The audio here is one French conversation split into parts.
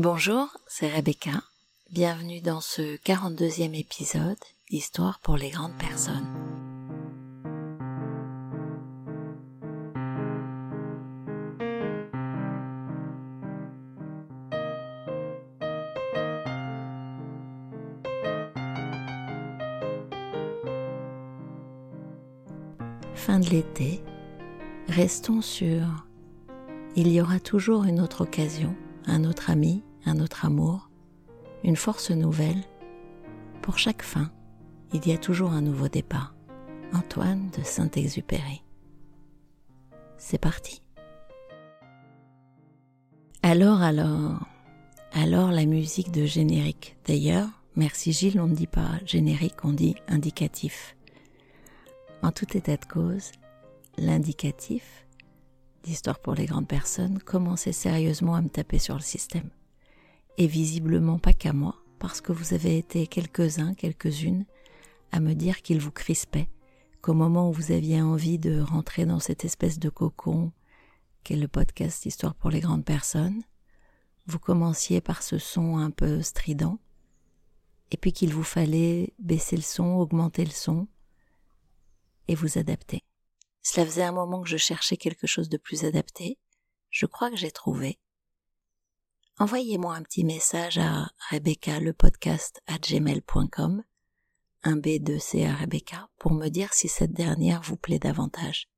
Bonjour, c'est Rebecca. Bienvenue dans ce 42e épisode, Histoire pour les grandes personnes. Fin de l'été, restons sur il y aura toujours une autre occasion, un autre ami, un autre amour, une force nouvelle. Pour chaque fin, il y a toujours un nouveau départ. Antoine de Saint-Exupéry. C'est parti. Alors, alors, alors la musique de générique. D'ailleurs, merci Gilles, on ne dit pas générique, on dit indicatif. En tout état de cause, l'indicatif, d'histoire pour les grandes personnes, commençait sérieusement à me taper sur le système et visiblement pas qu'à moi, parce que vous avez été quelques-uns, quelques-unes, à me dire qu'il vous crispait, qu'au moment où vous aviez envie de rentrer dans cette espèce de cocon qu'est le podcast Histoire pour les grandes personnes, vous commenciez par ce son un peu strident, et puis qu'il vous fallait baisser le son, augmenter le son, et vous adapter. Cela faisait un moment que je cherchais quelque chose de plus adapté. Je crois que j'ai trouvé envoyez-moi un petit message à Rebecca le podcast à gmail.com, un B2C à Rebecca, pour me dire si cette dernière vous plaît davantage.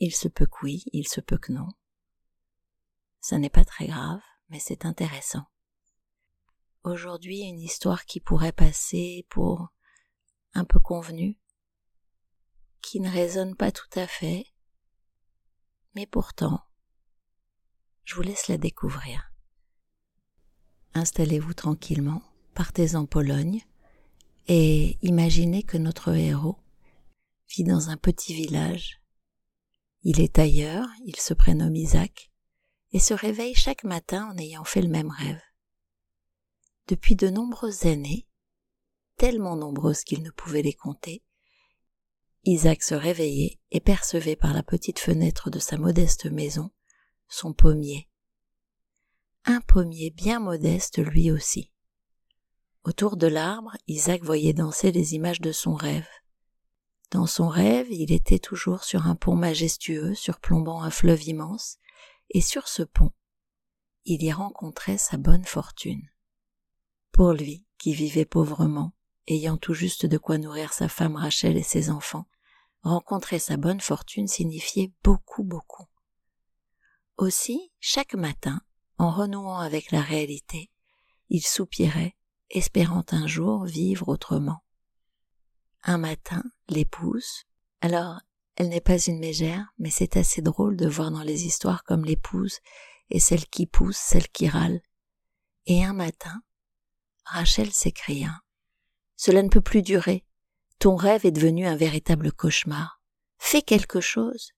Il se peut que oui, il se peut que non. Ça n'est pas très grave, mais c'est intéressant. Aujourd'hui, une histoire qui pourrait passer pour un peu convenue, qui ne résonne pas tout à fait, mais pourtant, je vous laisse la découvrir. Installez-vous tranquillement, partez en Pologne et imaginez que notre héros vit dans un petit village. Il est ailleurs, il se prénomme Isaac et se réveille chaque matin en ayant fait le même rêve. Depuis de nombreuses années, tellement nombreuses qu'il ne pouvait les compter, Isaac se réveillait et percevait par la petite fenêtre de sa modeste maison son pommier. Un pommier bien modeste lui aussi. Autour de l'arbre, Isaac voyait danser les images de son rêve. Dans son rêve, il était toujours sur un pont majestueux surplombant un fleuve immense, et sur ce pont, il y rencontrait sa bonne fortune. Pour lui, qui vivait pauvrement, ayant tout juste de quoi nourrir sa femme Rachel et ses enfants, rencontrer sa bonne fortune signifiait beaucoup beaucoup. Aussi, chaque matin, en renouant avec la réalité, il soupirait, espérant un jour vivre autrement. Un matin, l'épouse, alors elle n'est pas une mégère, mais c'est assez drôle de voir dans les histoires comme l'épouse et celle qui pousse, celle qui râle. Et un matin, Rachel s'écria. Cela ne peut plus durer. Ton rêve est devenu un véritable cauchemar. Fais quelque chose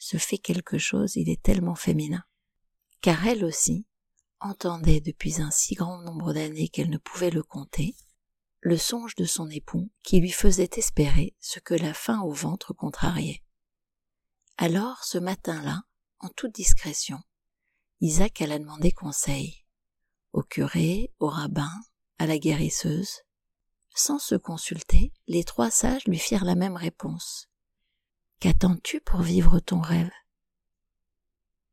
se fait quelque chose, il est tellement féminin. Car elle aussi entendait depuis un si grand nombre d'années qu'elle ne pouvait le compter, le songe de son époux qui lui faisait espérer ce que la faim au ventre contrariait. Alors, ce matin-là, en toute discrétion, Isaac alla demander conseil au curé, au rabbin, à la guérisseuse. Sans se consulter, les trois sages lui firent la même réponse. Qu'attends-tu pour vivre ton rêve?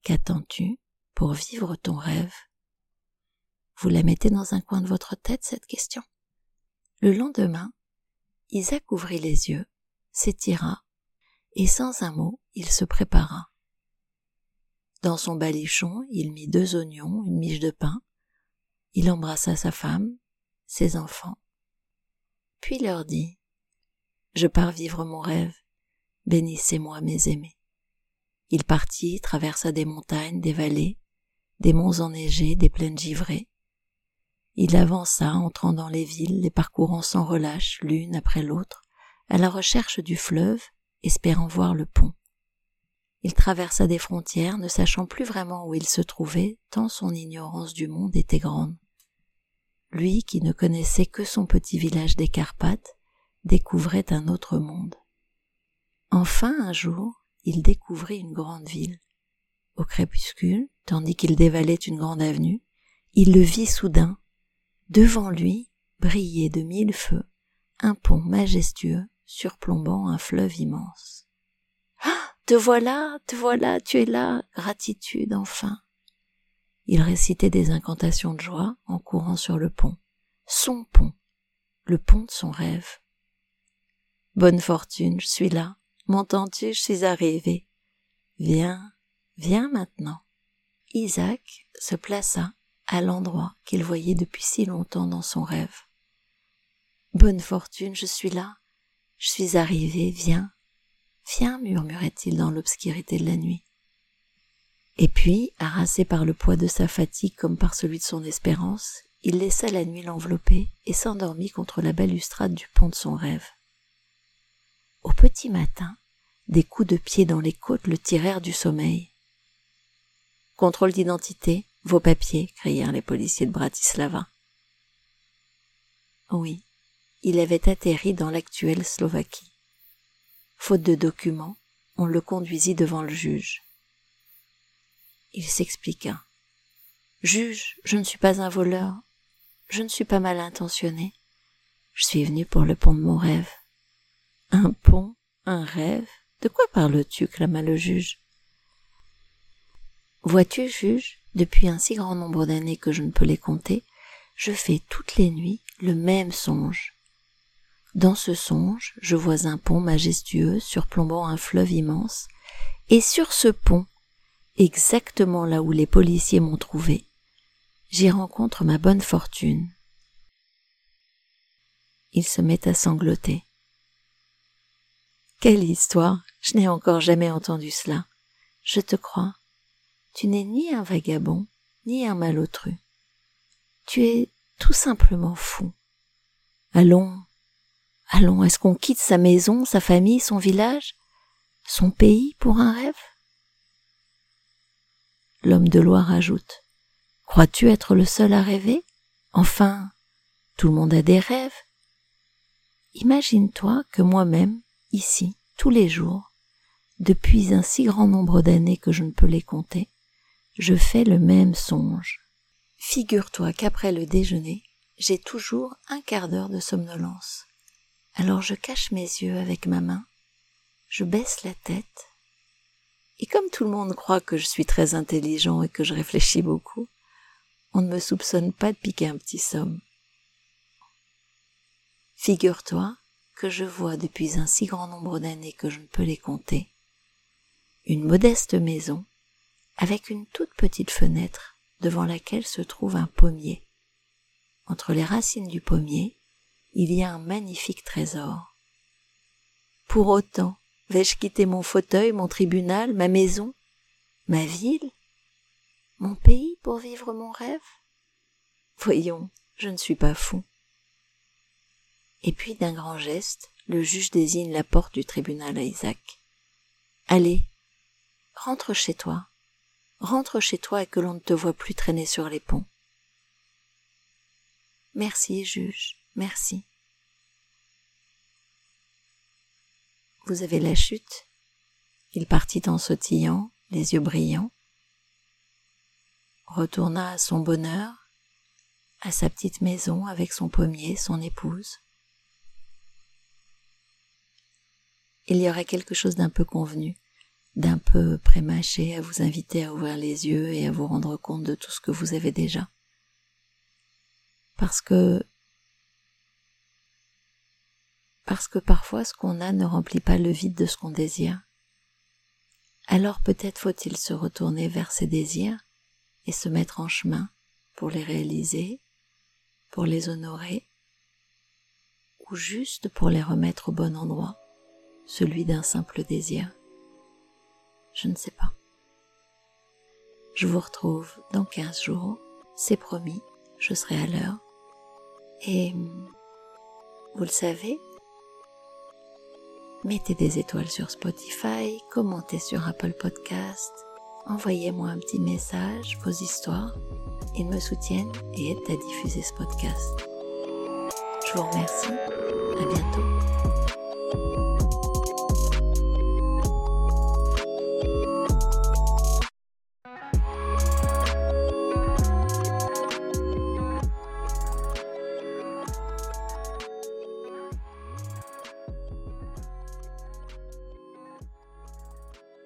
Qu'attends-tu pour vivre ton rêve? Vous la mettez dans un coin de votre tête, cette question? Le lendemain, Isaac ouvrit les yeux, s'étira, et sans un mot, il se prépara. Dans son balichon, il mit deux oignons, une miche de pain, il embrassa sa femme, ses enfants, puis leur dit Je pars vivre mon rêve, Bénissez-moi, mes aimés. Il partit, traversa des montagnes, des vallées, des monts enneigés, des plaines givrées. Il avança, entrant dans les villes, les parcourant sans relâche, l'une après l'autre, à la recherche du fleuve, espérant voir le pont. Il traversa des frontières, ne sachant plus vraiment où il se trouvait, tant son ignorance du monde était grande. Lui, qui ne connaissait que son petit village des Carpates, découvrait un autre monde. Enfin un jour, il découvrit une grande ville. Au crépuscule, tandis qu'il dévalait une grande avenue, il le vit soudain, devant lui, briller de mille feux, un pont majestueux surplombant un fleuve immense. Ah, te voilà, te voilà, tu es là, gratitude enfin. Il récitait des incantations de joie en courant sur le pont. Son pont, le pont de son rêve. Bonne fortune, je suis là. M'entends-tu, je suis arrivé. Viens, viens maintenant. Isaac se plaça à l'endroit qu'il voyait depuis si longtemps dans son rêve. Bonne fortune, je suis là. Je suis arrivé, viens. Viens, murmurait-il dans l'obscurité de la nuit. Et puis, harassé par le poids de sa fatigue comme par celui de son espérance, il laissa la nuit l'envelopper et s'endormit contre la balustrade du pont de son rêve. Au petit matin, des coups de pied dans les côtes le tirèrent du sommeil. Contrôle d'identité, vos papiers, crièrent les policiers de Bratislava. Oui, il avait atterri dans l'actuelle Slovaquie. Faute de documents, on le conduisit devant le juge. Il s'expliqua. Juge, je ne suis pas un voleur, je ne suis pas mal intentionné. Je suis venu pour le pont de mon rêve. Un pont, un rêve. De quoi parles-tu clama le juge. Vois-tu, juge, depuis un si grand nombre d'années que je ne peux les compter, je fais toutes les nuits le même songe. Dans ce songe, je vois un pont majestueux surplombant un fleuve immense, et sur ce pont, exactement là où les policiers m'ont trouvé, j'y rencontre ma bonne fortune. Il se met à sangloter. Quelle histoire. Je n'ai encore jamais entendu cela. Je te crois. Tu n'es ni un vagabond, ni un malotru. Tu es tout simplement fou. Allons, allons, est-ce qu'on quitte sa maison, sa famille, son village, son pays pour un rêve? L'homme de Loire ajoute. Crois-tu être le seul à rêver? Enfin, tout le monde a des rêves. Imagine-toi que moi-même, ici, tous les jours, depuis un si grand nombre d'années que je ne peux les compter, je fais le même songe. Figure-toi qu'après le déjeuner, j'ai toujours un quart d'heure de somnolence. Alors je cache mes yeux avec ma main, je baisse la tête, et comme tout le monde croit que je suis très intelligent et que je réfléchis beaucoup, on ne me soupçonne pas de piquer un petit somme. Figure-toi que je vois depuis un si grand nombre d'années que je ne peux les compter, une modeste maison avec une toute petite fenêtre devant laquelle se trouve un pommier. Entre les racines du pommier, il y a un magnifique trésor. Pour autant, vais-je quitter mon fauteuil, mon tribunal, ma maison, ma ville, mon pays pour vivre mon rêve? Voyons, je ne suis pas fou. Et puis d'un grand geste, le juge désigne la porte du tribunal à Isaac. Allez, rentre chez toi, rentre chez toi et que l'on ne te voit plus traîner sur les ponts. Merci, juge, merci. Vous avez la chute. Il partit en sautillant, les yeux brillants, retourna à son bonheur, à sa petite maison avec son pommier, son épouse. Il y aurait quelque chose d'un peu convenu, d'un peu prémâché à vous inviter à ouvrir les yeux et à vous rendre compte de tout ce que vous avez déjà. Parce que parce que parfois ce qu'on a ne remplit pas le vide de ce qu'on désire. Alors peut-être faut-il se retourner vers ses désirs et se mettre en chemin pour les réaliser, pour les honorer, ou juste pour les remettre au bon endroit, celui d'un simple désir. Je ne sais pas. Je vous retrouve dans 15 jours, c'est promis, je serai à l'heure. Et vous le savez, mettez des étoiles sur Spotify, commentez sur Apple Podcast, envoyez-moi un petit message, vos histoires. Ils me soutiennent et aident à diffuser ce podcast. Je vous remercie. À bientôt.